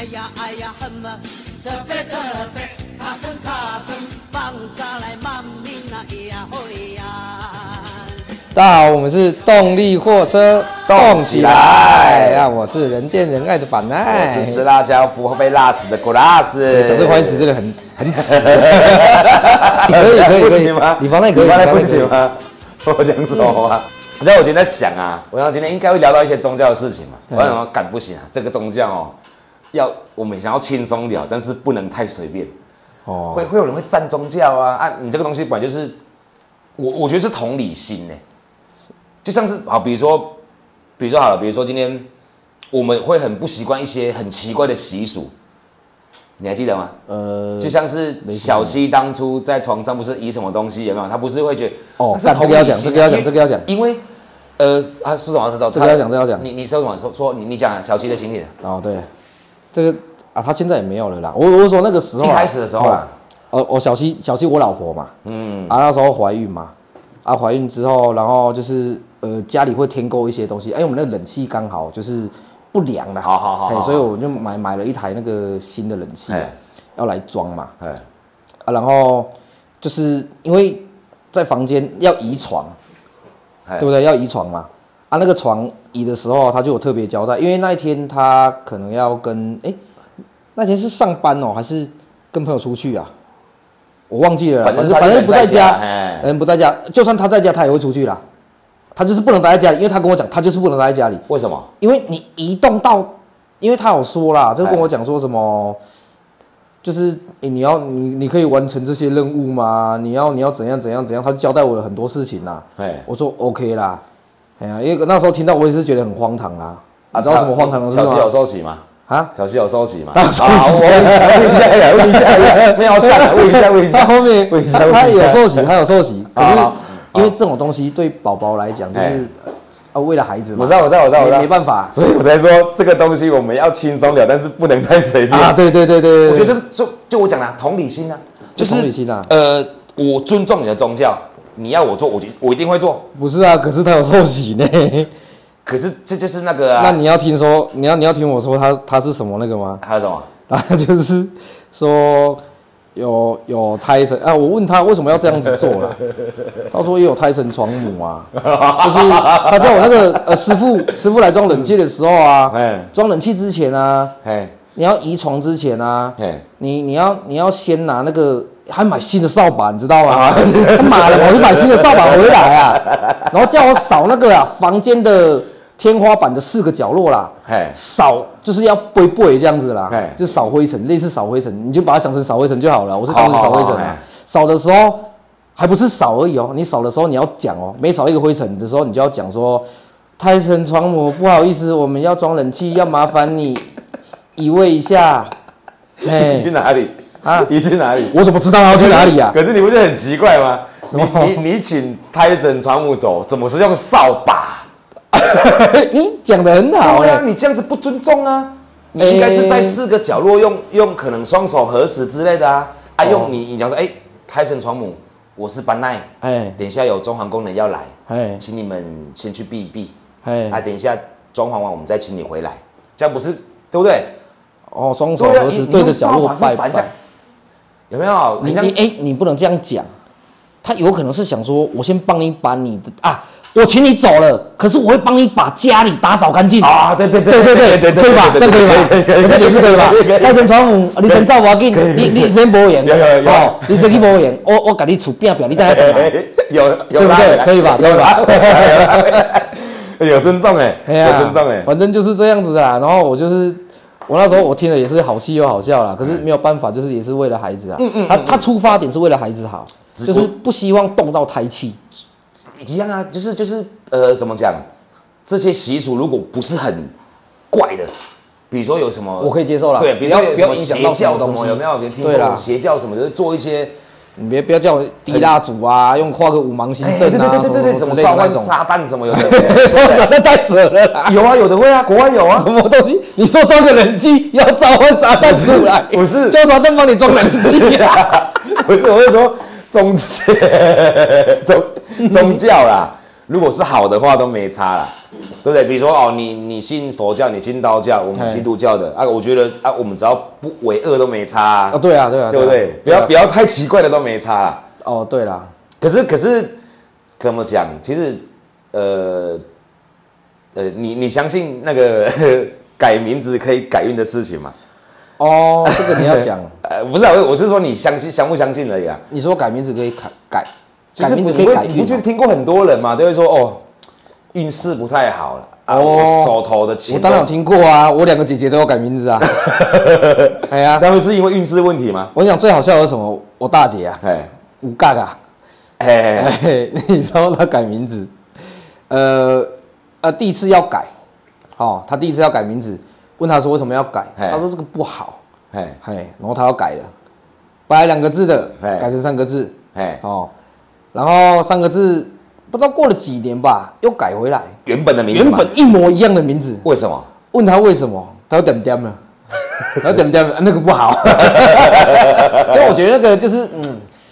哎呀哎呀很么特别特别，卡层卡层，放炸来满面那呀会呀。大家好，我们是动力货车，动起来！啊，我是人见人爱的板我奈，是吃辣椒不会被辣死的古拉斯。讲这个关键词真的很很耻。可以可以可以行吗？你方那可以，你放那不你放那可以行吗？我讲什么吗？你知道我今天在想啊，我想今天应该会聊到一些宗教的事情嘛。我想说，赶不行啊，这个宗教哦，要我们想要轻松聊，但是不能太随便。哦，会会有人会站宗教啊啊！你这个东西本来就是，我我觉得是同理心呢，就像是啊，比如说，比如说好了，比如说今天我们会很不习惯一些很奇怪的习俗，你还记得吗？呃，就像是小西当初在床上不是移什么东西，有没有？他不是会觉得哦这个要讲同理心啊这个要讲这个要讲因为呃啊是什么？是什么？这个要讲这个要讲你你说什么？说说你你讲啊小西的情景，哦对，这个啊，他现在也没有了啦。我我说那个时候啊一开始的时候啦，哦，我小西小西我老婆嘛，嗯，啊那时候怀孕嘛，啊怀孕之后，然后就是呃家里会添购一些东西，哎我们那个冷气刚好就是不良了，好好好所以我就买买了一台那个新的冷气哎要来装嘛，哎啊然后就是因为在房间要移床，哎对不对？要移床嘛，啊那个床移的时候他就有特别交代，因为那一天他可能要跟哎那天是上班哦还是跟朋友出去啊？我忘记了，反正反正不在家，哎人不在家，就算他在家，他也会出去啦。他就是不能待在家里，因为他跟我讲，他就是不能待在家里，为什么？因为你移动到，因为他有说啦，就跟我讲说什么，就是、诶你要你你可以完成这些任务吗？你要你要怎样怎样怎样，他交代我了很多事情啦。哎，我说 OK 啦，哎呀，因为那时候听到我也是觉得很荒唐啦。啊，知道什么荒唐的事小西有吗？收起吗？啊，小西有收起吗？好我问一下，问一下，问一下，没有站，问一下，问一他下。后面问一下他他有受洗，他有受洗，可是因为这种东西对宝宝来讲就是哎。啊为了孩子嘛，我知道，我知道，我知道，我没办法。所以我才说这个东西我们要轻松聊，但是不能太随便。啊，对对对对对，我觉得这是就就我讲的啊同理心啊，就是同理心啊。呃，我尊重你的宗教，你要我做，我就我一定会做。不是啊，可是他有受洗呢。可是这就是那个啊，那你要听说，你要你要听我说他他是什么那个吗？他是什么？他就是说有有胎神啊，我问他为什么要这样子做了，他说也有胎神床母啊，就是他叫我那个呃师傅师傅来装冷气的时候啊，哎装冷气之前啊，哎，你要移床之前啊，哎，你你要你要先拿那个，还买新的扫把，你知道啊吗？他妈的，我去买新的扫把回来啊，然后叫我扫那个啊房间的天花板的四个角落啦，嘿，扫就是要背背这样子啦嘿，就扫灰尘，类似扫灰尘，你就把它想成扫灰尘就好了。我是当时扫灰尘啊扫的时候还不是扫而已哦，你扫的时候你要讲哦，每扫一个灰尘的时候，你就要讲说，胎神床母，不好意思，我们要装冷气，要麻烦你移位一下。嘿 你去哪里？啊 你去哪里？我怎么知道他要去哪里啊？可是你不是很奇怪吗？你么你你请泰神船母走，怎么是用扫把？你讲的很好啊，你这样子不尊重啊！你应该是在四个角落用用可能双手合十之类的啊啊！哦用你你讲说，哎，泰神船母，我是班奈，哎等一下有装潢工人要来，哎请你们先去避一避，哎啊，哎，等一下装潢完我们再请你回来，这样不是对不对？哦，双手合十你对着角落拜拜有没有？你你哎、你不能这样讲，他有可能是想说，我先帮你把你的啊，我请你走了，可是我会帮你把家里打扫干净。啊，对对对对对，可以吧？这样可以吧？我这解释可以吧？大神传母，你先照我紧，你你先保养，有有有哦，你先去保养，我我给你厝变变，你等下 等来，有有对不对？可以吧？可以吧？有 尊重哎，有尊重哎，反正就是这样子的啦。然后我就是，我那时候我听了也是好气又好笑啦，可是没有办法，就是也是为了孩子啊。嗯嗯。他他出发点是为了孩子好，就是不希望动到胎气。一样啊，就是就是呃，怎么讲？这些习俗如果不是很怪的，比如说有什么，我可以接受啦对，比如说不要有什么不要影响邪教什么，到什么有没有？人听说邪教什么，就是做一些，你别不要叫我滴蜡烛啊，用画个五芒星哎，对对阵啊，对对对，怎什么召唤旦什么有的，那太扯了啦！有啊，有的会啊，国外有啊，什么东西？你说装个冷气要召唤撒旦出来？不是叫撒旦帮你装冷气啊？不是，我是说宗宗宗教啦。如果是好的话都没差啦，对不对？比如说哦，你你信佛教，你信道教，我们基督教的啊，我觉得啊，我们只要不为恶都没差、啊啊，，对啊，对啊，啊对不对？不要不要要太奇怪的都没差、啦。哦，对啦，可是可是怎么讲？其实呃呃，你你相信那个 改名字可以改运的事情吗？哦，这个你要讲，呃，不是啊，我我是说你相信相不相信而已啊。你说改名字可以改改，就是你会你就听过很多人嘛，都会说哦，运势不太好了啊，哦。我手头的钱，我当然有听过啊，我两个姐姐都要改名字啊。哎呀，那会是因为运势问题吗？我跟你讲最好笑的是什么？我大姐啊，哎吴嘎嘎，哎哎，哎，你知道她改名字，呃呃，第一次要改，哦，她第一次要改名字，问她说为什么要改，嘿。她说这个不好，哎嘿，然后她要改了，本来两个字的，改成三个字，哎，哦，然后三个字不知道过了几年吧，又改回来，原本的名字原本一模一样的名字，为什么？问他为什么，他说点点了，他说点点了，那个不好，所以我觉得那个就是嗯，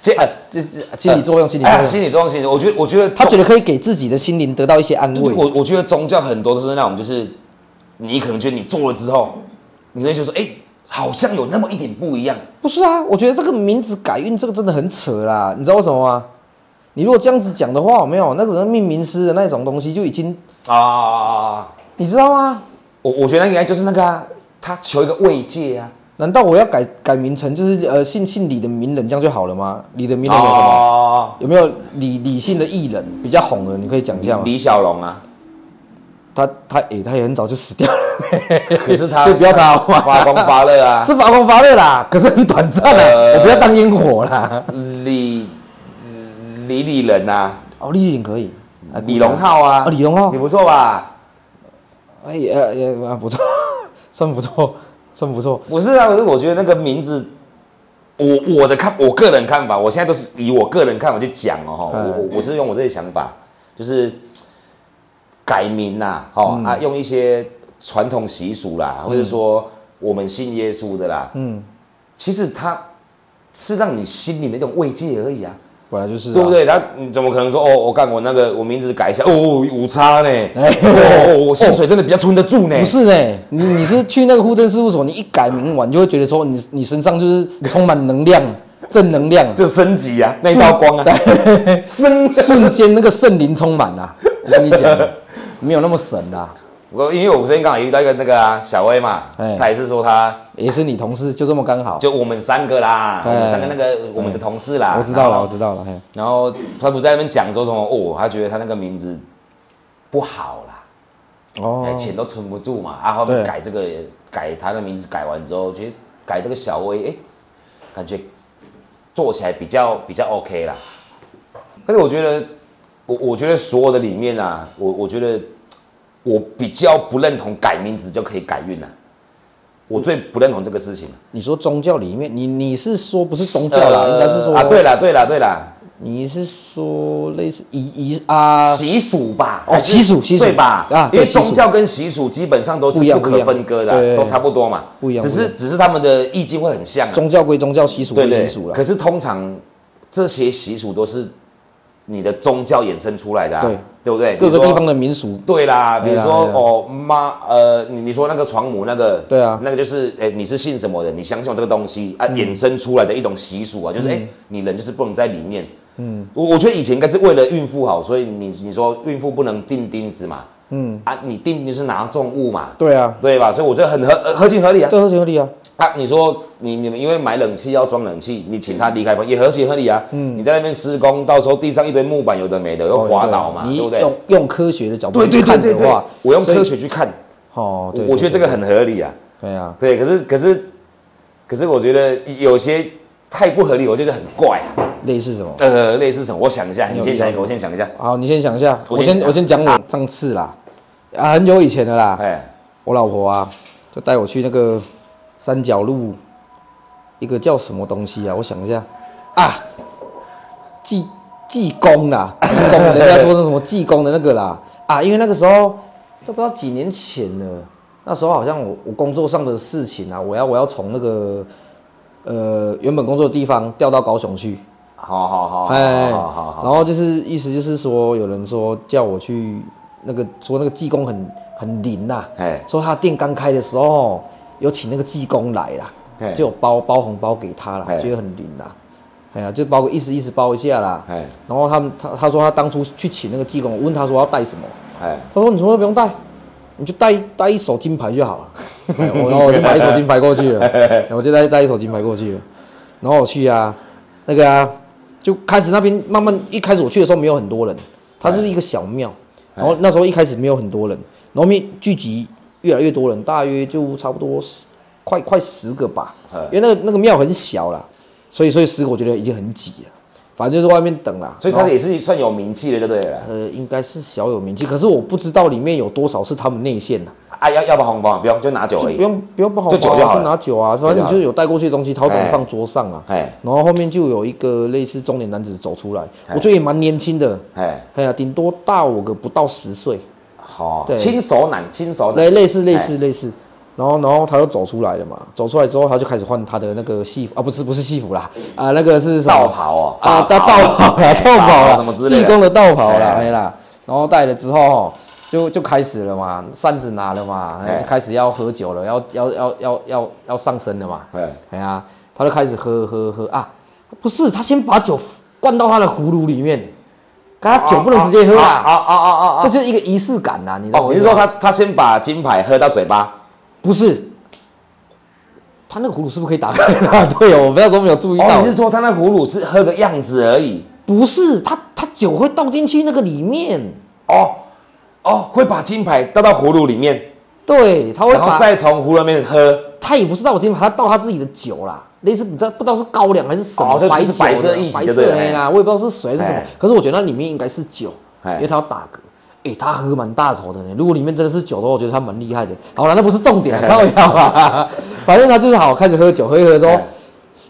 这呃就是心理作用，心理作用，心理作用，心理，我觉得我觉得他觉得可以给自己的心灵得到一些安慰。我我觉得宗教很多都是那种，就是你可能觉得你做了之后，你会觉得说，哎，好像有那么一点不一样。不是啊，我觉得这个名字改运这个真的很扯啦，你知道为什么吗？你如果这样子讲的话，有没有那个命名师的那种东西就已经，啊，你知道吗？我我觉得那应该就是那个、啊，他求一个慰藉啊。难道我要改改名成就是呃姓姓李的名人这样就好了吗？李的名人有什么？哦，有没有李李姓的艺人比较红的？你可以讲一下吗？李小龙啊，他他诶、他也很早就死掉了，可是他就 不要他发光发热啊，是发光发热啦，可是很短暂啊，呃我不要当烟火啦。李李李仁呐，哦，李颖可以，啊李荣，浩啊，哦李荣浩。你不错吧？哎也也啊不错，算不错，算不错。不是啊，可是我觉得那个名字，我我的看，我个人看法，我现在都是以我个人看法去讲哦，我我我是用我这些想法，就是改名呐，哦、嗯。啊，用一些传统习俗啦，或者说我们信耶稣的啦，嗯，其实它是让你心里的一种慰藉而已啊。本来就是、啊，对不？对？他你怎么可能说哦，我干我那个我名字改一下哦，五差呢？哎哦，我 薪水真的比较存得住呢。不是呢，你你是去那个户政事务所，你一改名完你就会觉得说你你身上就是充满能量，正能量，就升级啊，那一道光啊，升。瞬间那个圣灵充满啊！我跟你讲，没有那么神啦、我因为我昨天刚好遇到一个那个啊小薇嘛，哎。她也是说他也是你同事，就这么刚好。就我们三个啦，我哎们三个那个我们的同事啦，我知道了，后我知道了，嘿，然后他不在那边讲说什么哦，他觉得他那个名字不好啦，哦。哎，钱都存不住嘛，啊，后面对。改这个改他的名字改完之后，觉得改这个小薇，哎，感觉做起来比较比较 OK 啦。但是我觉得，我我觉得所有的里面啊，我我觉得我比较不认同改名字就可以改运啊，我最不认同这个事情。你说宗教里面，你你是说不是宗教啦，呃应该是说啊，对，啦对啦对啦，你是说类似仪仪啊？习俗吧，哦习俗习俗对吧？啊因为宗教跟习俗基本上都是不可分割的啊，对对对都差不多嘛，不一样只是只是他们的意境会很像啊，宗教归宗教，习俗归习俗。了可。是通常这些习俗都是你的宗教衍生出来的啊，对。对不对？各个地方的民俗，对啦，比如说哦妈，呃，你你说那个床母那个，对啊。那个就是，哎，你是信什么的？你相信有这个东西啊，衍生出来的一种习俗啊，就是哎，你人就是不能在里面。嗯，我我觉得以前应该是为了孕妇好，所以你你说孕妇不能钉钉子嘛，嗯啊，你定就是拿重物嘛，对啊，对吧？所以我觉得很合呃合情合理啊。这合情合理啊。啊，你说你你们因为买冷气要装冷气，你请他离开房也合情合理啊。嗯，你在那边施工，到时候地上一堆木板，有的没的，又滑倒嘛，对不对？用用科学的角度对对去看对对对的话，，我用科学去看，哦，对，我觉得这个很合理啊。对啊，对，可是可是可是我觉得有些太不合理，我觉得很怪啊。类似什么？呃，类似什么？我想一下，你有先想一个，我先想一下。好，你先想一下，我先我先讲我上次啦，啊，很久以前的啦，哎，我老婆啊，就带我去那个三角路，一个叫什么东西啊？我想一下。啊，济济公啦，济公，人家说那什么济公的那个啦。啊，因为那个时候都不知道几年前了，那时候好像我我工作上的事情啊，我要我要从那个呃原本工作的地方调到高雄去，好好好，哎，好好好，然后就是意思就是说，有人说叫我去那个说那个技工很很灵呐、哎说他店刚开的时候有请那个技工来啦哎，就有包包红包给他啦哎，觉得很灵啦。哎呀，就包个意思意思包一下啦。哎然后他们他他说他当初去请那个技工，我问他说要带什么，哎，他说你什么都不用带，你就带带一手金牌就好了。然后我就买一手金牌过去了，哎我就带带一手金牌过去了。然后我去啊，那个啊，就开始那边慢慢一开始我去的时候没有很多人，它就是一个小庙。然后那时候一开始没有很多人，然后后面聚集越来越多人，大约就差不多十快快十个吧哎，因为那个那个庙很小啦，所以所以十个我觉得已经很挤了。反正就是外面等啦，所以他也是算有名气的，对不对了？呃，应该是小有名气，可是我不知道里面有多少是他们内线的，啊，要要不要红包？不用，就拿酒而已。不用不用不好就酒就好了。就拿酒啊，反正你就是有带过去的东西，他会给哎你放桌上啊。哎然后后面就有一个类似中年男子走出来，我觉得也蛮年轻的，哎，哎呀，顶多大我个不到十岁，好，对。亲手男，亲手男。类，类似类似类似。然后然后他就走出来了嘛，走出来之后他就开始换他的那个戏服啊，不是不是戏服啦，啊那个是什么？道袍哦。啊，道道袍。啦，哎道袍啦，什么之类的。济公的道袍啦，哎哎啦，然后戴了之后哦就就开始了嘛，扇子拿了嘛，就开始要喝酒了，要要要要要要上身了嘛，哎哎呀，他就开始喝喝喝啊，不是他先把酒灌到他的葫芦里面，可他酒不能直接喝啊啦，啊啊啊啊！这就是一个仪式感呐，你懂哦，我意思吗你是说他他先把金牌喝到嘴巴？不是，他那个葫芦是不是可以打开啊？对哦，我不要都没有注意哦，到你。是说他那葫芦是喝个样子而已？不是，他他酒会倒进去那个里面，哦哦，会把金牌倒到葫芦里面，对，他会然后把，再从葫芦里面喝。他也不是倒我金牌，他倒他自己的酒啦，类似你知道不知道是高粱还是什么、哦就白酒的白色液体白就对了色的啦，我也不知道是水还是什么哎，可是我觉得那里面应该是酒，哎因为他要打嗝。诶、他喝蛮大口的呢。如果里面真的是酒的话，我觉得他蛮厉害的。好了，那不是重点，开玩笑吧。反正他就是好开始喝酒，喝一喝之后哎，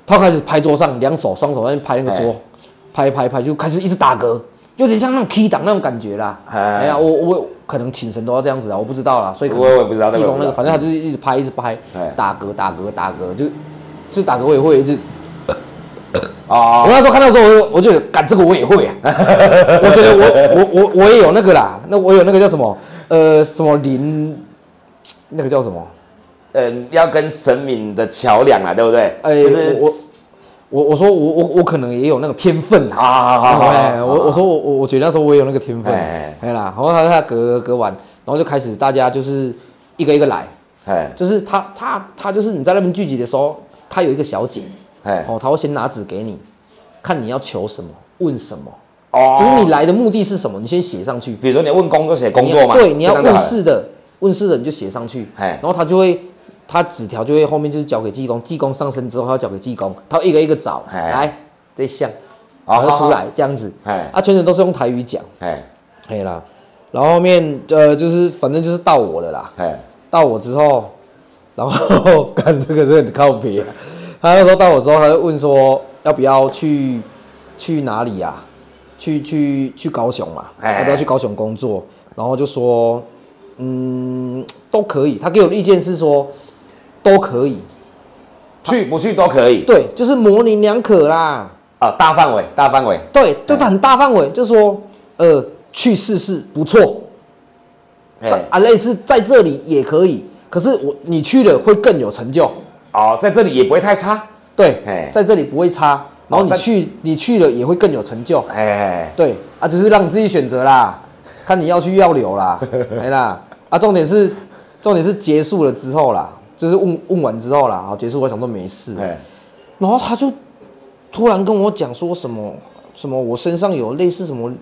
他开始拍桌上，两手双手在那边拍那个桌哎，拍拍拍，就开始一直打嗝，有点像那种 key 档那种感觉啦。哎哎呀，我我可能请神都要这样子啊，我不知道啦，所以可能我也不知道那个，反正他就是一直拍一直拍哎，打嗝打嗝打嗝，就就打嗝我也会一直。哦我那时候看到的时候，我就我就觉得，干这个我也会啊。我觉得我我我我也有那个啦，那我有那个叫什么呃什么灵，那个叫什么？嗯，要跟神明的桥梁啊，对不对？哎就是我我我说我我我可能也有那个天分好啊。我我说我我我觉得那时候我也有那个天分，哎哎啦，然后他他隔隔完，然后就开始大家就是一个一个来，哎。就是他他他就是你在那边聚集的时候，他有一个小姐，哎。哦，他会先拿纸给你，看你要求什么，问什么，哦。就是你来的目的是什么，你先写上去。比如说你要问工作写工作嘛，对，你要问事的，问事的你就写上去，哎。然后他就会，他纸条就会后面就是交给技工，技工上身之后他要交给技工，他会一个一个找，哎来这一项，然后就出好来这样子，哎啊，全程都是用台语讲，哎可以啦，然后后面呃就是反正就是到我了啦，哎到我之后，然后 干这个真的很靠别、啊，他那时候到我之后，他就问说要不要去去哪里呀、去去去高雄嘛？哎要不要去高雄工作？然后就说嗯都可以。他给我的意见是说都可以，去不去都可以。对，就是模棱两可啦。啊，大范围大范围，对，就很大范围，就是说呃去试试不错，啊类似在这里也可以。可是我你去了会更有成就。哦，在这里也不会太差，对嘿，在这里不会差，然后你但去你去了也会更有成就。哎。对啊，只是让你自己选择啦，看你要去要留啦，没 啦。啊，重点是重点是结束了之后啦，就是问问完之后啦，好结束，我想说没事，哎然后他就突然跟我讲说什么什么我身上有类似什么，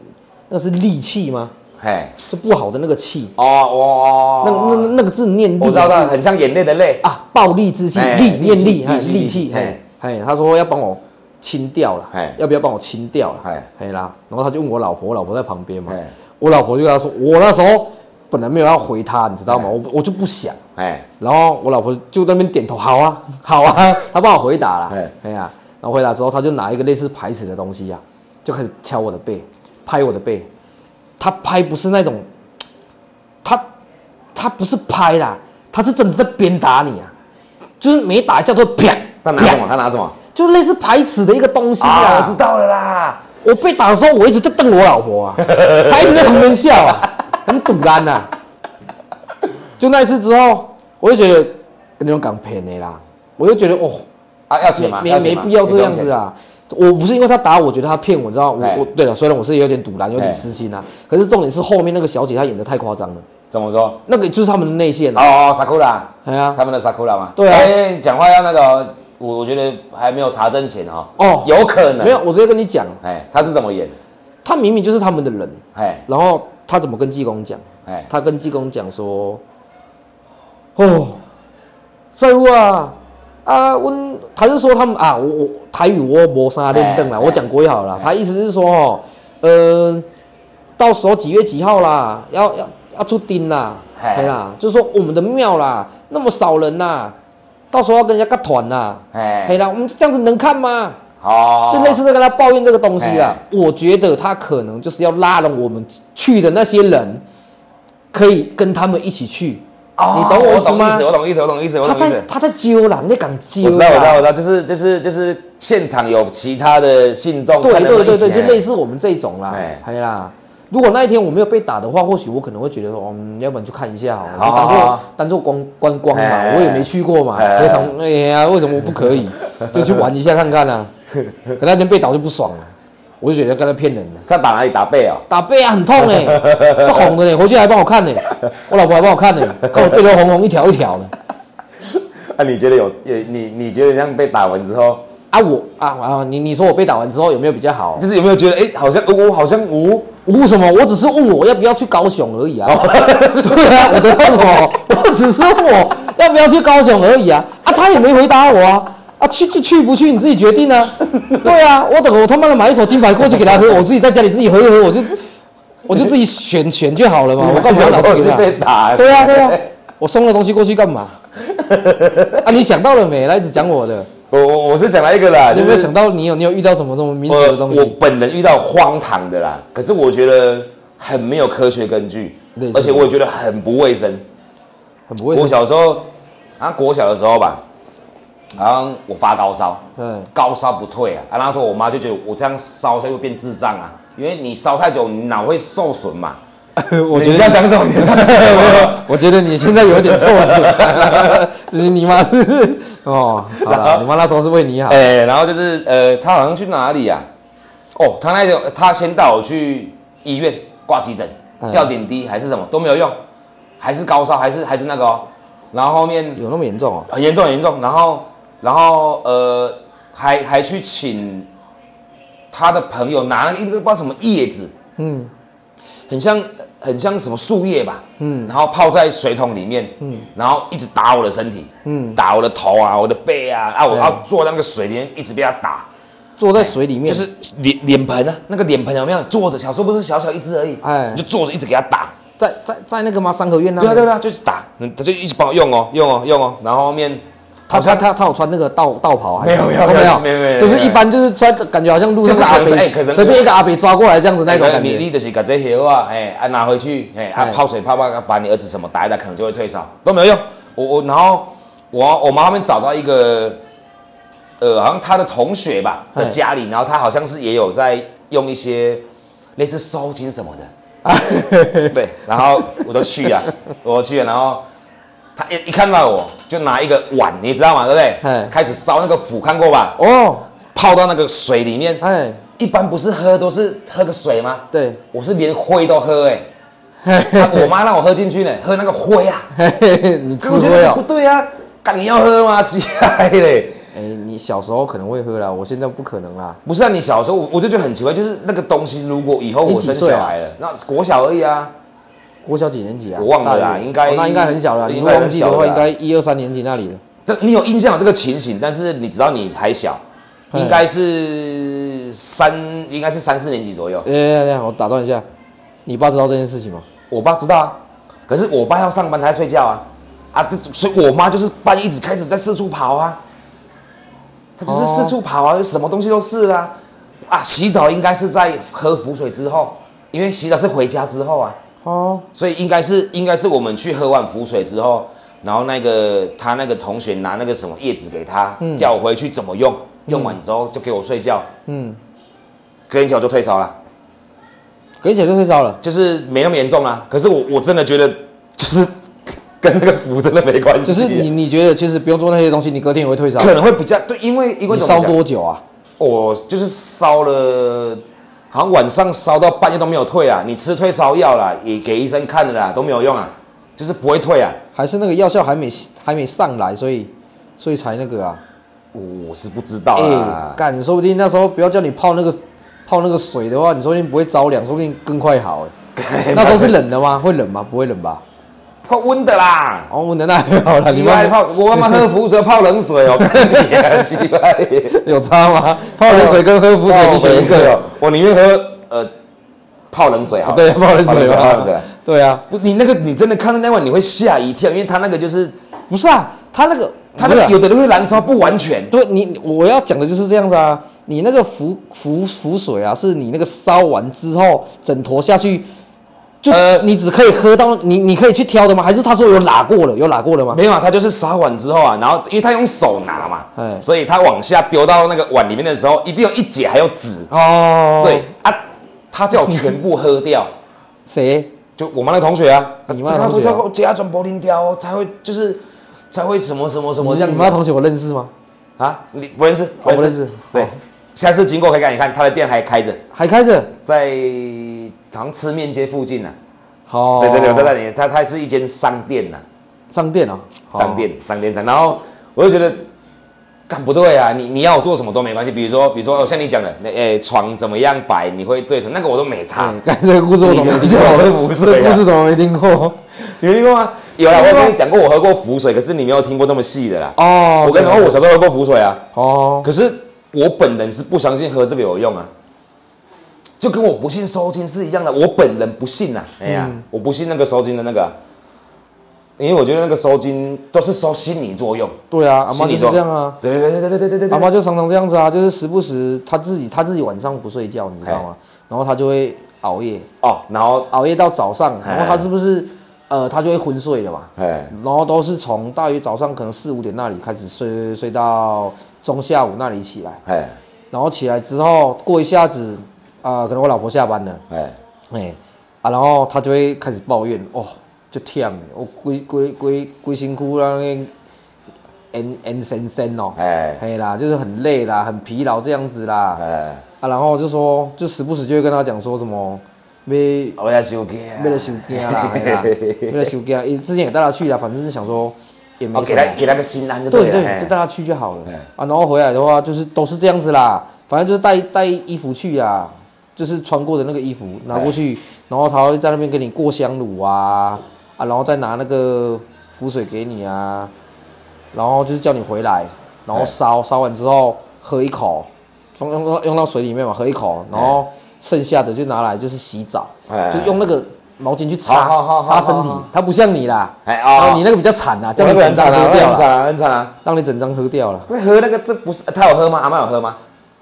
那是戾气吗？哎就不好的那个气，哦哦，那那那那个字念戾，我知道，很像眼泪的泪。啊，暴力之气，哎戾念戾气戾，哎，戾气哎哎，他说要帮我清掉了哎，要不要帮我清掉了？哎哎啦，然后他就问我老婆，我老婆在旁边嘛。哎，我老婆就跟他说，我那时候本来没有要回他，你知道吗？我我就不想，哎然后我老婆就在那边点头，好啊，好啊，她帮我回答了哎，哎呀，然后回答之后，他就拿一个类似牌子的东西呀，就开始敲我的背，拍我的背，他拍不是那种，他他不是拍啦，他是真的在鞭打你啊，就是每打一下都啪，他拿什么？啪他拿什么？就是类似排斥的一个东西啊，啊。我知道了啦。我被打的时候，我一直在瞪我老婆啊，她一直在旁边笑啊，很堵然呐。就那一次之后，我就觉得跟那种港骗的啦，我就觉得哦，啊，要钱吗？没没必要这样子。啊。我不是因为他打我，觉得他骗我，你知道我哎我对了，虽然我是有点堵然，有点哎私心啊，可是重点是后面那个小姐她演的太夸张了，怎么说？那个就是他们的内线哦，Sakura，哎呀，他们的 Sakura 嘛？对啊哎，讲话要那个哦，我我觉得还没有查证前哦。哦有可能没有，。我直接跟你讲，哎，他是怎么演？他明明就是他们的人，哎然后他怎么跟济公讲？哎，他跟济公讲说：“哦，师傅啊，啊，我，他是说他们啊，我我台语我没啥认凳啦，哎我讲国语好了啦。他意思是说哦，呃，到时候几月几号啦，要要要出丁啦，哎对啦，就是说我们的庙啦那么少人呐，到时候要跟人家割团呐，哎对啦，我们这样子能看吗？哦，就类似在跟他抱怨这个东西啊哎。我觉得他可能就是要拉拢我们去的那些人，可以跟他们一起去。哦，你懂我意思吗我懂意思，我懂意思，我懂意思，他。在他在揪啦，你敢揪我知道，我知道，我啦？知道，就是就是就是现场有其他的信众，对对对对，就类似我们这种啦哎。哎啦，如果那一天我没有被打的话，或许我可能会觉得说，嗯，要不然去看一下好了，好就当做当做观观光嘛哎，我也没去过嘛，哎何尝哎呀，为什么我不可以？就去玩一下看看啊。可那天被打就不爽了，我就觉得跟他骗人的。他打哪里打背哦？打背啊，很痛哎、是红的呢、回去还帮我看呢、我老婆还帮我看呢、看我背都红红一条一条的。啊，你觉得有有你你觉得这样被打完之后，啊我啊啊，你你说我被打完之后有没有比较好？就是有没有觉得哎，好像我好像我无什么，我只是问我要不要去高雄而已啊。对啊，我得到什么？我只是问我要不要去高雄而已啊。啊，他也没回答我啊。啊，去就去，不去你自己决定啊。对啊，我等我他妈的买一手金牌过去给他喝，我自己在家里自己喝一喝，我就我就自己选选就好了嘛。我干嘛要拿去给他？被打？对啊，对啊，我送了东西过去干嘛？啊，你想到了没？来，一直讲我的，我我我是想来一个啦，你有没有想到你有你有遇到什么这么民俗的东我我？本人遇到荒唐的啦，可是我觉得很没有科学根据而且我也觉得很不卫生。我很不卫生。我小时候，啊，国小的时候吧，好像我发高烧，嗯，高烧不退啊，啊，那时候我妈就觉得我这样烧下去会变智障啊，因为你烧太久，你脑会受损嘛。我你要讲什么？我觉得你现在有点错了，就是你妈是哦，你妈那时候是为你好，哎、然后就是呃，她好像去哪里啊？哦，她那种她先带我去医院挂急诊，嗯吊点滴还是什么都没有用，还是高烧，还是还是那个哦。然后后面有那么严重哦？很严重很严重，然后然后呃还还去请他的朋友拿了一个不知道什么叶子，嗯，很像很像什么树叶吧，嗯，然后泡在水桶里面，嗯，然后一直打我的身体，嗯，打我的头啊，我的背啊，啊，我对。要坐在那个水里面一直被他打，坐在水里面，就是脸脸盆啊，那个脸盆有没有坐着？小时候不是小小一只而已，哎。你就坐着一直给他打，在在在那个吗？三合院那里？对啊对啊，就是打，嗯他就一直帮我用哦用哦用哦，然后后面他他他他有穿那个道道袍还是？没有没有没有没有就是一般就是穿，感觉好像路上是可能是哎可能北随便一个阿北抓过来这样子那种感觉。你就是把这些啊，哎啊拿回去，哎啊哎泡水泡泡，把你儿子什么打一打，可能就会退烧，都没有用。我我然后我我妈那边找到一个，呃，好像他的同学吧的哎家里，然后他好像是也有在用一些类似收金什么的，对，然后我都去啊，我去了，然后他一一看到我就拿一个碗，你知道吗？对不对哎？开始烧那个釜，看过吧？哦，泡到那个水里面，哎，一般不是喝都是喝个水吗？对，我是连灰都喝哎、啊我妈让我喝进去呢，喝那个灰啊，你吃可我觉得不？对啊，干你要喝吗？奇怪嘞，哎，你小时候可能会喝啦，我现在不可能啦。不是啊，你小时候我我就觉得很奇怪，就是那个东西，如果以后我生小孩了，那国小而已啊，国小几年级啊？我忘了啦应该哦那应该很小了。你忘记的话，应该一二三年级那里了。但你有印象有这个情形，但是你知道你还小，嗯应该是三，应该是三四年级左右。哎哎哎，我打断一下，你爸知道这件事情吗？我爸知道啊，可是我爸要上班，他在睡觉啊，啊，这所以我妈就是半夜一直开始在四处跑啊，她就是哦四处跑啊，什么东西都是啊，啊，洗澡应该是在喝浮水之后，因为洗澡是回家之后啊，哦，所以应该是应该是我们去喝完浮水之后，然后那个他那个同学拿那个什么叶子给他，叫我回去怎么用，用完之后就给我睡觉，嗯，隔天起来就退烧了，隔天起来就退烧了，就是没那么严重啊。可是我我真的觉得就是跟那个符真的没关系，就是你你觉得其实不用做那些东西，你隔天也会退烧。可能会比较对，因为因为你烧多久啊？我就是烧了，好像晚上烧到半夜都没有退啊。你吃退烧药啦，也给医生看了啦，都没有用啊，就是不会退啊。还是那个药效还没还没上来，所以所以才那个啊？我是不知道哎、啊。干，说不定那时候不要叫你泡那个泡那个水的话，你说不定不会着凉，说不定更快好哎。那时候是冷的吗？会冷吗？不会冷吧？泡温的啦。哦，温的那还好啦，你们奇怪泡，我他妈喝浮水泡冷水哦，干你啊！奇怪，有差吗？泡冷水跟喝浮水，你选一个哦。我宁愿喝呃泡冷水好。对，泡冷水泡冷水。。对啊，不，你那个你真的看到那碗你会吓一跳，因为它那个就是不是啊，他那个它那个有的人会燃烧不完全。对你，我要讲的就是这样子啊。你那个浮浮浮水啊，是你那个烧完之后整坨下去，就呃你只可以喝到你，你可以去挑的吗？还是他说有拉过了，有拉过了吗？没有啊，他就是撒碗之后啊，然后因为他用手拿嘛，哎所以他往下丢到那个碗里面的时候，一定有一节还有纸。哦，对，啊，他叫我全部喝掉，谁？就我们那个同学啊，你们那个同学啊他说加转柏林雕才会就是才会什么什么什么这样子你们那同学我认识吗？啊？你不认识？我不认识对哦，下次经过可以给你看，他的店还开着，还开着？在好像吃面街附近呢。好，对对对，在那里，它它是一间商店呐，商店哦，商店商店商，然后我就觉得。干不对啊！你你要我做什么都没关系，比如说比如说像你讲的，那诶、床怎么样摆，你会对什么，那个我都没差。哎，刚才这个故事我怎么没听过？这个故事怎么没听过？有听过吗？有啊，我跟你讲过我喝过浮水，可是你没有听过那么细的啦。哦，我跟你说，我小时候喝过浮水啊，哦，可是我本人是不相信喝这个有用啊，就跟我不信收金是一样的，我本人不信呐、哎呀，嗯。我不信那个收金的那个。啊、因为我觉得那个收金都是收心理作用，对啊，阿妈就是这样啊。对对对对对对对。对对，阿妈就常常这样子啊，就是时不时她自己她自己晚上不睡觉，你知道吗？然后她就会熬夜，哦，然后熬夜到早上，哎。然后她是不是呃她就会昏睡了嘛？哎。然后都是从大约早上可能四五点那里开始睡，睡到中下午那里起来，哎。然后起来之后过一下子啊、可能我老婆下班了，哎，哎。啊，然后她就会开始抱怨哦，就忝的，我规规规规辛苦那个炎炎森森哦，哎。嘿啦，就是很累啦，很疲劳这样子啦，哎，啊，然后就说，就时不时就会跟他讲说什么，没我要休假，为了休假为了休假，也之前也带他去啦，反正是想说也没哦，什么。给他，给他个心安就了，对对，哎。就带他去就好了。哎。啊。然后回来的话，就是都是这样子啦，反正就是带带衣服去啊，就是穿过的那个衣服拿过去，然后他会在那边给你过香炉啊啊，然后再拿那个符水给你啊，然后就是叫你回来，然后哎烧烧完之后喝一口，放用用用到水里面嘛，喝一口，然后剩下的就拿来就是洗澡，哎就用那个毛巾去擦擦身体它不像你啦，哎你那个比较惨啊，叫你整张喝掉了，很惨啊，很惨啊。让你整张喝掉了。会喝那个，这不是他有喝吗？阿妈有喝吗？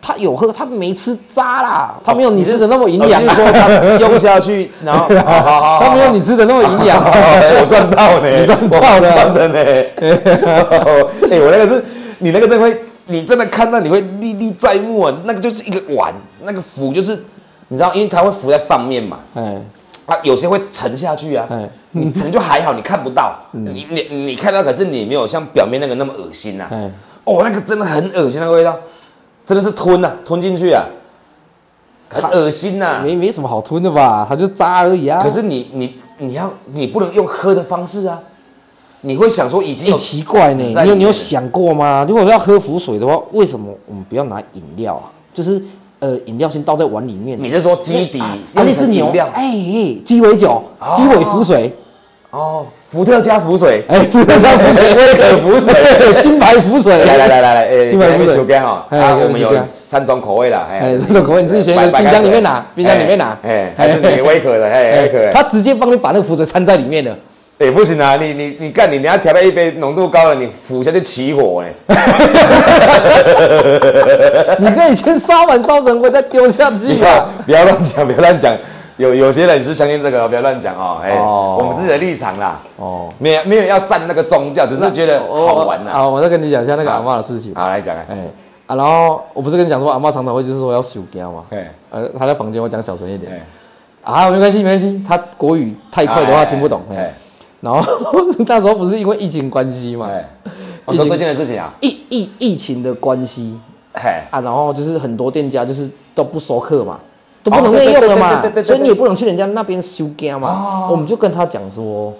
他有喝，他没吃渣啦，他没有你吃的那么营养啊，哦你是说他用下去，然后好好好，他没有你吃的那么营养。我赚到呢，你赚到了我赚的呢。哎，我那个是，你那个真的会，你真的看到你会历历在目啊。那个就是一个碗，那个浮就是，你知道，因为它会浮在上面嘛，哎，啊，有些会沉下去啊哎。你沉就还好，你看不到，你你你看到，可是你没有像表面那个那么恶心呐。哎，哦，那个真的很恶心，那个味道，真的是吞呐、吞进去啊，很恶心呐、没没什么好吞的吧，它就渣而已啊。可是你你你要你不能用喝的方式啊，你会想说已经哎有奇怪呢，你有你有想过吗？如果要喝浮水的话，为什么我们不要拿饮料啊？就是呃，饮料先倒在碗里面。你是说基底啊，用那是牛料哎，哎鸡尾酒、鸡尾浮水，哦，伏特加浮水，哎，伏特加浮水，威可浮水。金牌浮水。来来来来来，哎，金牌浮水手干哈，哎啊，我们有三种口味啦，哎，三种口味你自己选冰箱里面拿，冰箱里面拿。哎，还是你威可的，哎，威可。他直接帮你把那个浮水掺在里面了。哎，不行啊，你你你干，你等下调到一杯浓度高了，你俯下就起火哎。你可以先烧完烧成灰，再丢下去啊。不要乱讲，不要乱讲。有有些人是相信这个，不要乱讲哦。哎，哦我们自己的立场啦，哦，没有没有要站那个宗教，只是觉得好玩啊！呐。我再跟你讲一下那个阿嬷的事情。好，来讲啊。哎，啊，然后我不是跟你讲说阿妈常常会就是说要修家嘛，哎呃，她在房间我讲小声一点，哎，啊，没关系没关系，他国语太快的话听不懂，哎哎然后 那时候不是因为疫情关系嘛，哎，我说最近的事情啊，疫疫疫情的关系哎，啊，然后就是很多店家就是都不收客嘛，都不能内用了嘛。所以你也不能去人家那边修家嘛。哦，我们就跟他讲说，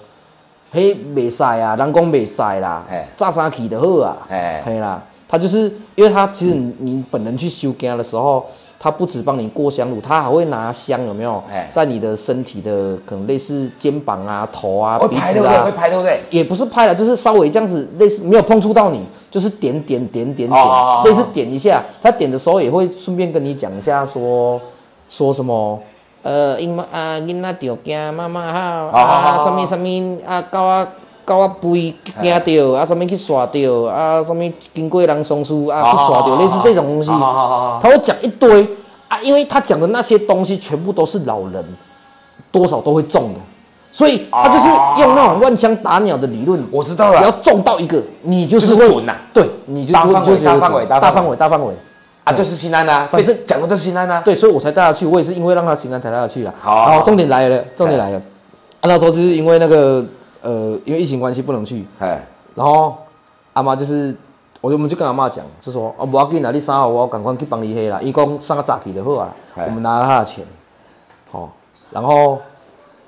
嘿，袂使啊，人工袂使啦嘿，炸沙起的好啊，嘿。嘿啦，他就是因为他其实你你本人去修家的时候，他不止帮你过香炉，他还会拿香有没有？嘿，在你的身体的可能类似肩膀啊、头啊、鼻会拍对不对？子啊会，拍对。不对？也不是拍了，就是稍微这样子，类似没有碰触到你，就是点点点点点，类似点一下。他点的时候也会顺便跟你讲一下说说什么，呃，因妈啊，囡仔着惊妈妈哈哦哦啊，哦什么什么啊，狗啊狗啊肥惊着啊，什么去耍着啊，什么经过人松树啊去耍着，类似这种东西，好好好好好他会讲一堆啊，因为他讲的那些东西全部都是老人，多少都会中的。所以他就是用那种乱枪打鸟的理论，我知道了。只要中到一个，你就是会准呐对，你就大范围大范围。大范围，大范围。啊，就是新安啊，反正讲的就是新安啊，对，所以我才带他去，我也是因为让他新安才带他去啊。好好然后重点来了，重点来了，啊那时候就是因为那个呃，因为疫情关系不能去，哎，然后阿妈就是，我就我们就跟阿妈讲，就说哦，不要紧啦，你三号我赶快去帮你黑啦，伊讲上个早起就好啊，哎。我们拿了他的钱，哦，然后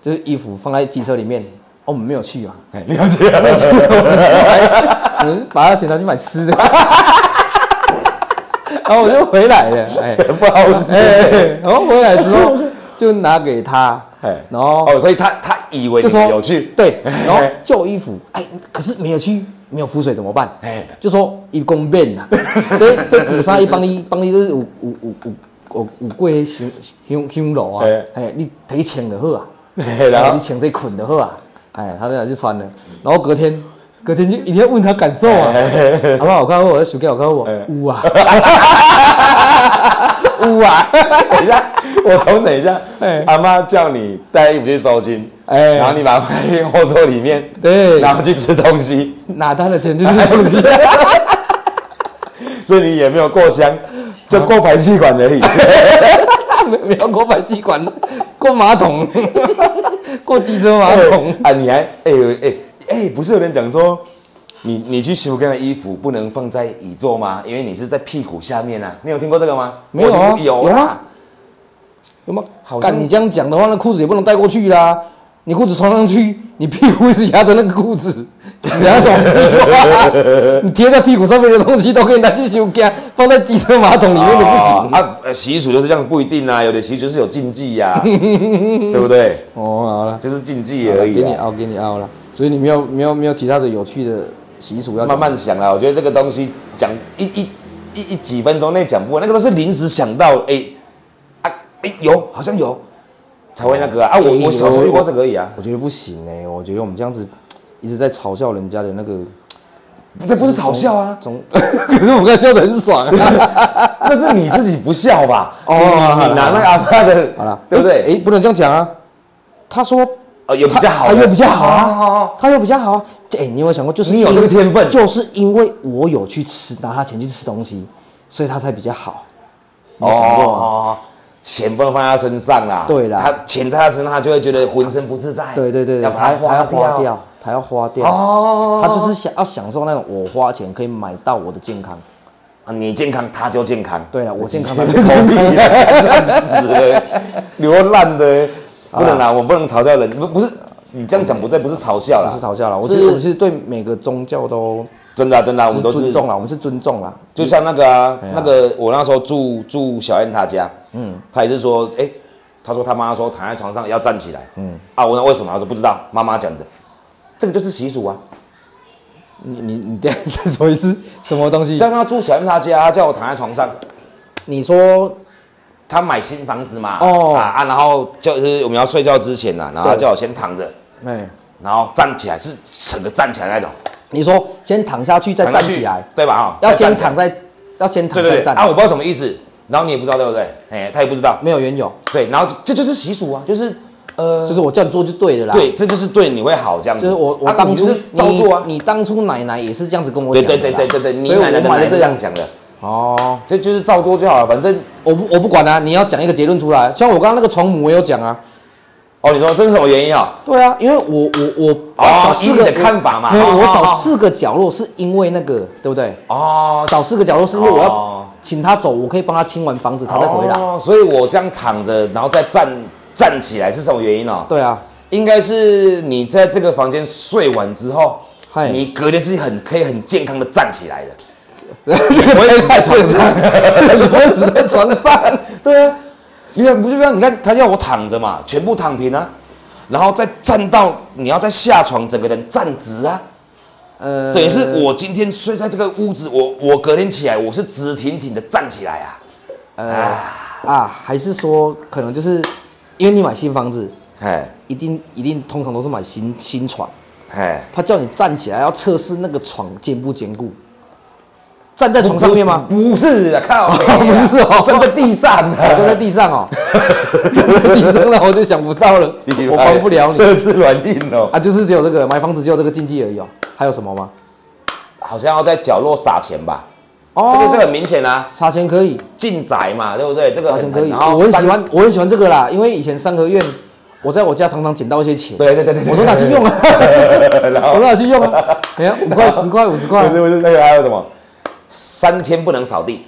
就是衣服放在机车里面，哦，我们没有去啊，哎了解了，我们 把他钱拿去买吃的，然 后我就回来了，哎，不好意思，哎，然后回来之后就拿给他哎，然后哦，所以他他以为你就说有去，对，然后旧衣服，哎，可是没有去，没有浮水怎么办？哎。就说一公变呐，这这古沙一帮你帮你就是有有有有有有过香香香炉啊。哎，哎，你提穿就好啊，哎然后？哎你穿这捆就好啊，哎，他就拿去穿了，然后隔天隔天就一定要问他感受啊，好不好？我看我手机我看我哎。有啊，有啊，等一下，我重整一下。哎，阿妈叫你带衣服去收金，哎。然后你把它放进后座里面，对。然后去吃东西，拿他的钱去吃 东西。所以你也没有过香，就过排气管而已。没没有过排气管，过马桶，过机车马桶。啊，你还哎呦哎哎，不是有人讲说，你你去修干的衣服不能放在椅座吗？因为你是在屁股下面啊。你有听过这个吗？没有啊有有啊啊。有吗？好像干你这样讲的话，那裤子也不能带过去啦。你裤子穿上去，你屁股一直压着那个裤子，你拿什么屁股啊？你贴在屁股上面的东西都可以拿去修干，放在机车马桶里面的不行。啊，呃习俗就是这样，不一定啊。有的习俗是有禁忌呀、对不对？哦，好了，就是禁忌而已啊。给你凹，给你凹了。所以你没有没有没有其他的有趣的习俗要慢慢想啦，我觉得这个东西讲一一一一几分钟内讲不完，那个都是临时想到，哎、啊哎、有好像有才会那个啊。啊我我小时候遇过这个而已啊，我觉得不行哎、我觉得我们这样子一直在嘲笑人家的那个这不是嘲笑啊，总，可是我刚才笑得很爽啊。那是你自己不笑吧？哦你好了你拿那个阿爸的，好了，对不对？哎、诶不能这样讲啊。他说哦，有比较好他的，有比较好啊他又比较好啊。哎、你有没有想过，就是你有这个天分就是因为我有去吃，拿他钱去吃东西，所以他才比较好。你有想过吗？哦，钱不能放在他身上啦。对啦他钱在他身上，他就会觉得浑身不自在。对对对对，要把它他他要花掉。他要花掉。哦，他就是想要享受那种我花钱可以买到我的健康。啊你健康，他就健康。对了，我健康，他他就狗屁啊，烂死了，流烂的，不能啦，我不能嘲笑人，不不是你这样讲不对，不是嘲笑啦，不是嘲笑啦，我是其实我其实对每个宗教都真的啊真的啊，我们都是尊重啦，我们是尊重啦。就像那个啊那个我那时候住住小燕她家，嗯，他也是说，哎、他说他妈说躺在床上要站起来，嗯，啊，我问为什么，他说不知道，妈妈讲的，这个就是习俗啊。你你你再 再说一次什么东西？但是他住小燕他家，他叫我躺在床上，你说他买新房子嘛，哦啊啊，然后就是我们要睡觉之前呐、然后他叫我先躺着，哎，然后站起来，是整个站起来那种，你说先躺下去再站起来，，对吧？啊，要先躺在要先躺对对对，再站，啊，我不知道什么意思，然后你也不知道对不对？哎，他也不知道，没有缘由，对，然后这就是习俗啊，就是呃，就是我叫你做就对了啦。，对，这就是对你会好这样子。就是我我啊当初你照做啊。你你当初奶奶也是这样子跟我对讲的对，对对对对对，你所以奶奶的奶奶是这样讲的。哦，这就是照做就好了。反正我不我不管啊，你要讲一个结论出来。像我刚刚那个床母，我有讲啊。哦，你说这是什么原因啊？对啊，因为我我我哦少四个以你的看法嘛没有我少四个角落是因为那个对不对？哦，少四个角落是因为我要哦请他走，我可以帮他清完房子，他再回来。哦，所以我这样躺着，然后再站站起来是什么原因哦？对啊，应该是你在这个房间睡完之后，嗨你隔天是很可以很健康的站起来的。你不会死在床上，你不会在床上。对啊，因为不就这样？你看他要我躺着嘛，全部躺平啊，然后再站到你要再下床，整个人站直啊。呃，等于是我今天睡在这个屋子，我我隔天起来我是直挺挺的站起来啊。呃啊，还是说可能就是因为你买新房子，哎一定一定通常都是买新新床，哎，他叫你站起来要测试那个床坚不坚固。站在床上面吗？不是啊，靠不是哦。站在地上啊，站在地上哦，站在地上那我就想不到了，我帮不了你。这是软硬哦。啊，就是只有这个买房子只有这个禁忌而已哦，还有什么吗？好像要在角落撒钱吧？哦。这个是很明显啊，撒钱可以，进宅嘛，对不对？这个很撒钱可以，我很喜三欢，我很喜欢这个啦，因为以前三合院，我在我家常常捡到一些钱，对对对对，我都拿去用啊，我都拿去用啊，哎呀，五块、十块、五十块。不，是不是那个还有什么？三天不能扫地，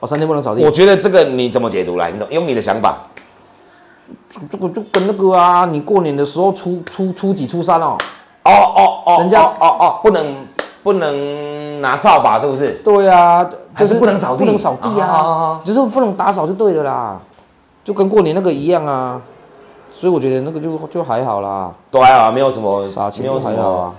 哦，三天不能扫地。我，觉得这个你怎么解读来？你怎么用你的想法？这个就跟那个啊，你过年的时候初初初几初三哦，哦哦哦，人家哦哦哦，不能不能拿扫把是不是？对啊，还就是不能扫地？不能扫地啊。就是不能打扫就对了啦，就跟过年那个一样啊，所以我觉得那个就就还好啦，对啊，没有什么没有什么。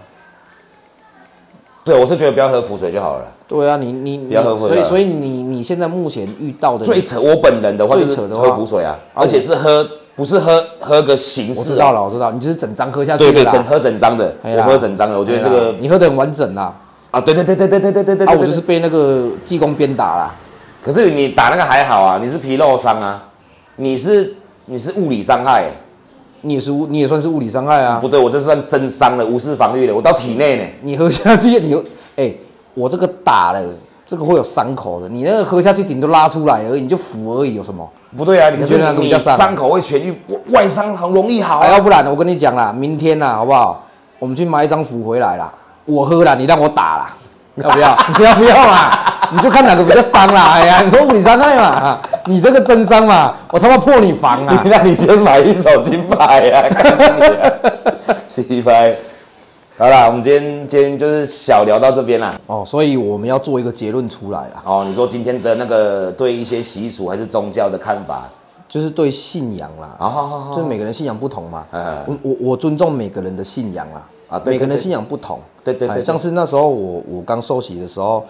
啊。对，我是觉得不要喝符水就好了。对啊，你你你，不要喝水所以所以你你现在目前遇到的最扯，我本人的话就是最扯的话喝符水啊，而且是喝不是喝喝个形式我，知道了，我知道，你就是整张喝下去对对，整喝整张的，我喝整张的，我觉得这个你喝的很完整啦，啊，对对对对对对对对对啊，我就是被那个济公鞭打啦。可是你打那个还好啊，你是皮肉伤啊，你是你是物理伤害欸，你也是物，你也算是物理伤害啊。不对，我这算真伤了，无视防御了，我到体内呢。你喝下去，你又哎、我这个打了，这个会有伤口的。你那个喝下去顶多拉出来而已，你就浮而已，有什么？不对啊，你可是你觉得哪个比你较伤伤口会痊愈，外伤很容易好。要不然我跟你讲啦，明天啦，好不好？我们去买一张符回来啦，我喝啦，你让我打啦，要不要？你 要不要嘛？你就看哪个比较伤啦。哎呀，你说物理伤害嘛，啊你这个真伤嘛，我他妈破你防啊！那你先买一手金牌啊，干你啊鸡排。好啦，我们今天今天就是小聊到这边啦。哦，所以我们要做一个结论出来啦，哦，你说今天的那个对一些习俗还是宗教的看法？就是对信仰啦，好好好好，就是每个人信仰不同嘛。哎我我我尊重每个人的信仰啦，啊对对对每个人信仰不同。对对对对哎像是那时候我我刚受洗的时候，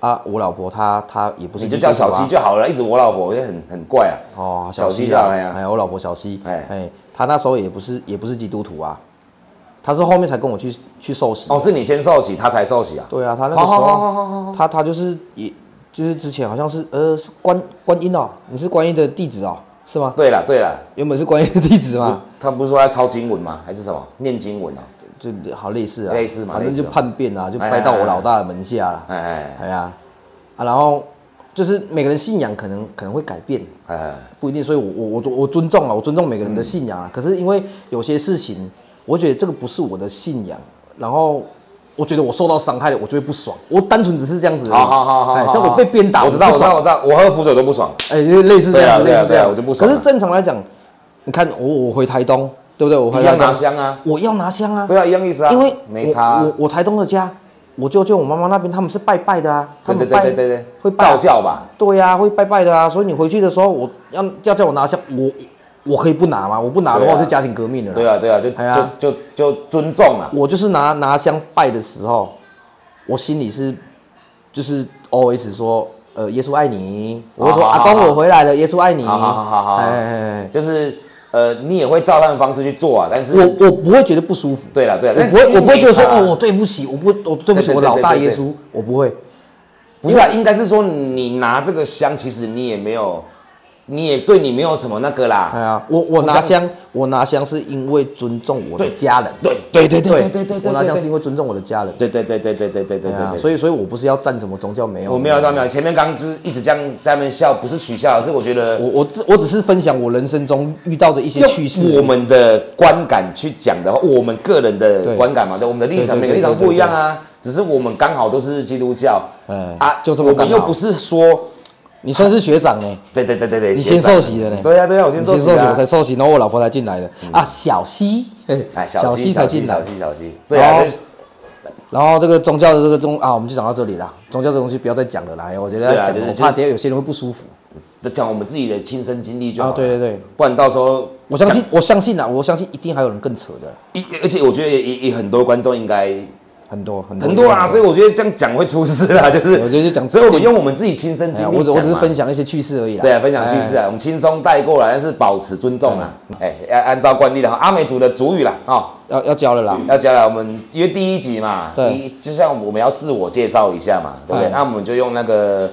啊，我老婆她她也不是你就叫小基督徒啊七就好了，一直我老婆也很很怪啊。哦，小西啊，西啊哎呀哎，我老婆小西，哎哎，她那时候也不是也不是基督徒啊，她是后面才跟我去去受洗。哦，是你先受洗，她才受洗啊？对啊，她那个时候，她她就是也就是之前好像是呃是观观音哦，你是观音的弟子哦，是吗？对了对了，原本是观音的弟子嘛，他不是说要抄经文吗？还是什么念经文啊？就好类似啊，类似嘛反正就叛变啊，就拜到我老大的门下了。哎哎哎呀，啊，然后就是每个人信仰可能可能会改变，哎哎，不一定，所以我我我我尊重啊，我尊重每个人的信仰啊。可是因为有些事情，我觉得这个不是我的信仰，然后我觉得我受到伤害了，我就会不爽。我单纯只是这样子。好好好好，哎，像我被鞭打，我知道我知道我知道，我喝符水都不爽。哎，就类似这样类似这样，我就不爽可是正常来讲，你看我我回台东，对不对？我回一样拿，香啊，我要拿香啊，对啊，一样意思啊，因为没差啊我。我我台东的家，我舅舅我妈妈那边他们是拜拜的啊，他对对们拜对对对对，会拜道教吧？对呀、会拜拜的啊，所以你回去的时候，我要要叫我拿香，我我可以不拿吗？我不拿的话，对啊我就家庭革命了啦。对啊对啊，就就就就尊重啊。我就是拿拿香拜的时候，我心里是就是 always 说，呃，耶稣爱你。我会说阿公我回来了，耶稣爱你。好好好好哎就是呃，你也会照他的方式去做啊，但是我我不会觉得不舒服，对了对了，我不会我不会觉得说哦，我对不起，我不会我对不起我老大耶稣，我不会。不是啊，应该是说你拿这个香，其实你也没有你也对你没有什么那个啦。对啊，我我拿香，我拿香是因为尊重我的家人。对对对对对对对对，我拿香是因为尊重我的家人。对对对对对对对对对对，所以所以我不是要站什么宗教，没有。我没有没有，前面刚只一直这样在那边笑，不是取笑，是我觉得我我只我只是分享我人生中遇到的一些趣事。我们的观感去讲的话，我们个人的对观感嘛，对我们的立场，每个立场不一样啊。只是我们刚好都是基督教，哎啊，就这么刚好我们又不是说，你算是学长呢，对对对对对，你先受洗的呢。对啊对啊，我先受洗，我才受洗，然后我老婆才进来的啊。小西，哎，小西才进来小。西小西，对啊，然后这个宗教的这个宗啊，我们就讲到这里啦。宗教这东西不要再讲了啦，我觉得要讲，啊就是我怕等下有些人会不舒服就讲我们自己的亲身经历就好啊。了。对对对，不然到时候我相信，我相信啊，我相信一定还有人更扯的，一，而且我觉得也也也很多观众应该很多很多很多啦，所以我觉得这样讲会出事啦，就是我觉得就讲所以我们用我们自己亲身经历我只我只是分享一些趣事而已啦。对啊，分享趣事哎啊，我们轻松带过来，但是保持尊重啊。哎，要按照惯例的哈，阿美族的主语啦，哈，要要教了啦。要教了。我们因为第一集嘛，对就像我们要自我介绍一下嘛，对不对？哎那我们就用那个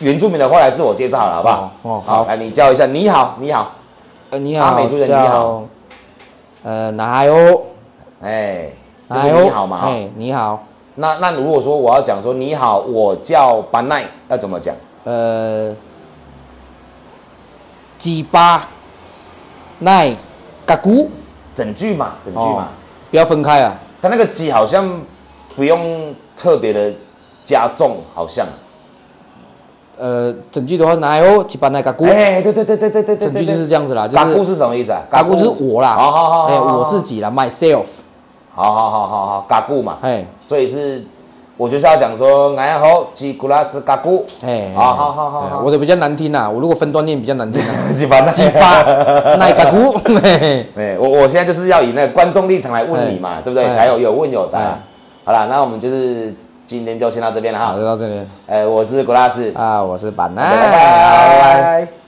原住民的话来自我介绍好了，好不好？哦哦好来你叫一下，你好，你好，呃，你好，阿美族人你好，呃，哪有？哎，就是你好嘛，你好，那那如果说我要讲说你好，我叫班奈，要怎么讲？呃，鸡巴奈嘎咕，整句嘛，整句哦嘛。不要分开啊。它那个鸡好像不用特别的加重，好像。呃，整句的话，哪有鸡巴奈嘎咕？哎，对对对对对对对整句就是。这样子啦，就嘎咕是是什么意思啊？嘎咕是我啦，好好好，哎，好我自。己啦，myself，好好好好好，嘎咕嘛，哎所以是我就是要讲说，哎好，吉古拉斯嘎咕。哎，好好好好我的比较难听呐，我如果分段念比较难听啊，鸡巴鸡巴奈嘎咕，哎，我我现在就是要以那个观众立场来问你嘛，对不对？才有有问有答。好了，那我们就是今天就先到这边了，哈就。到这里哎，我是古拉斯，啊，我是板奈，拜。拜。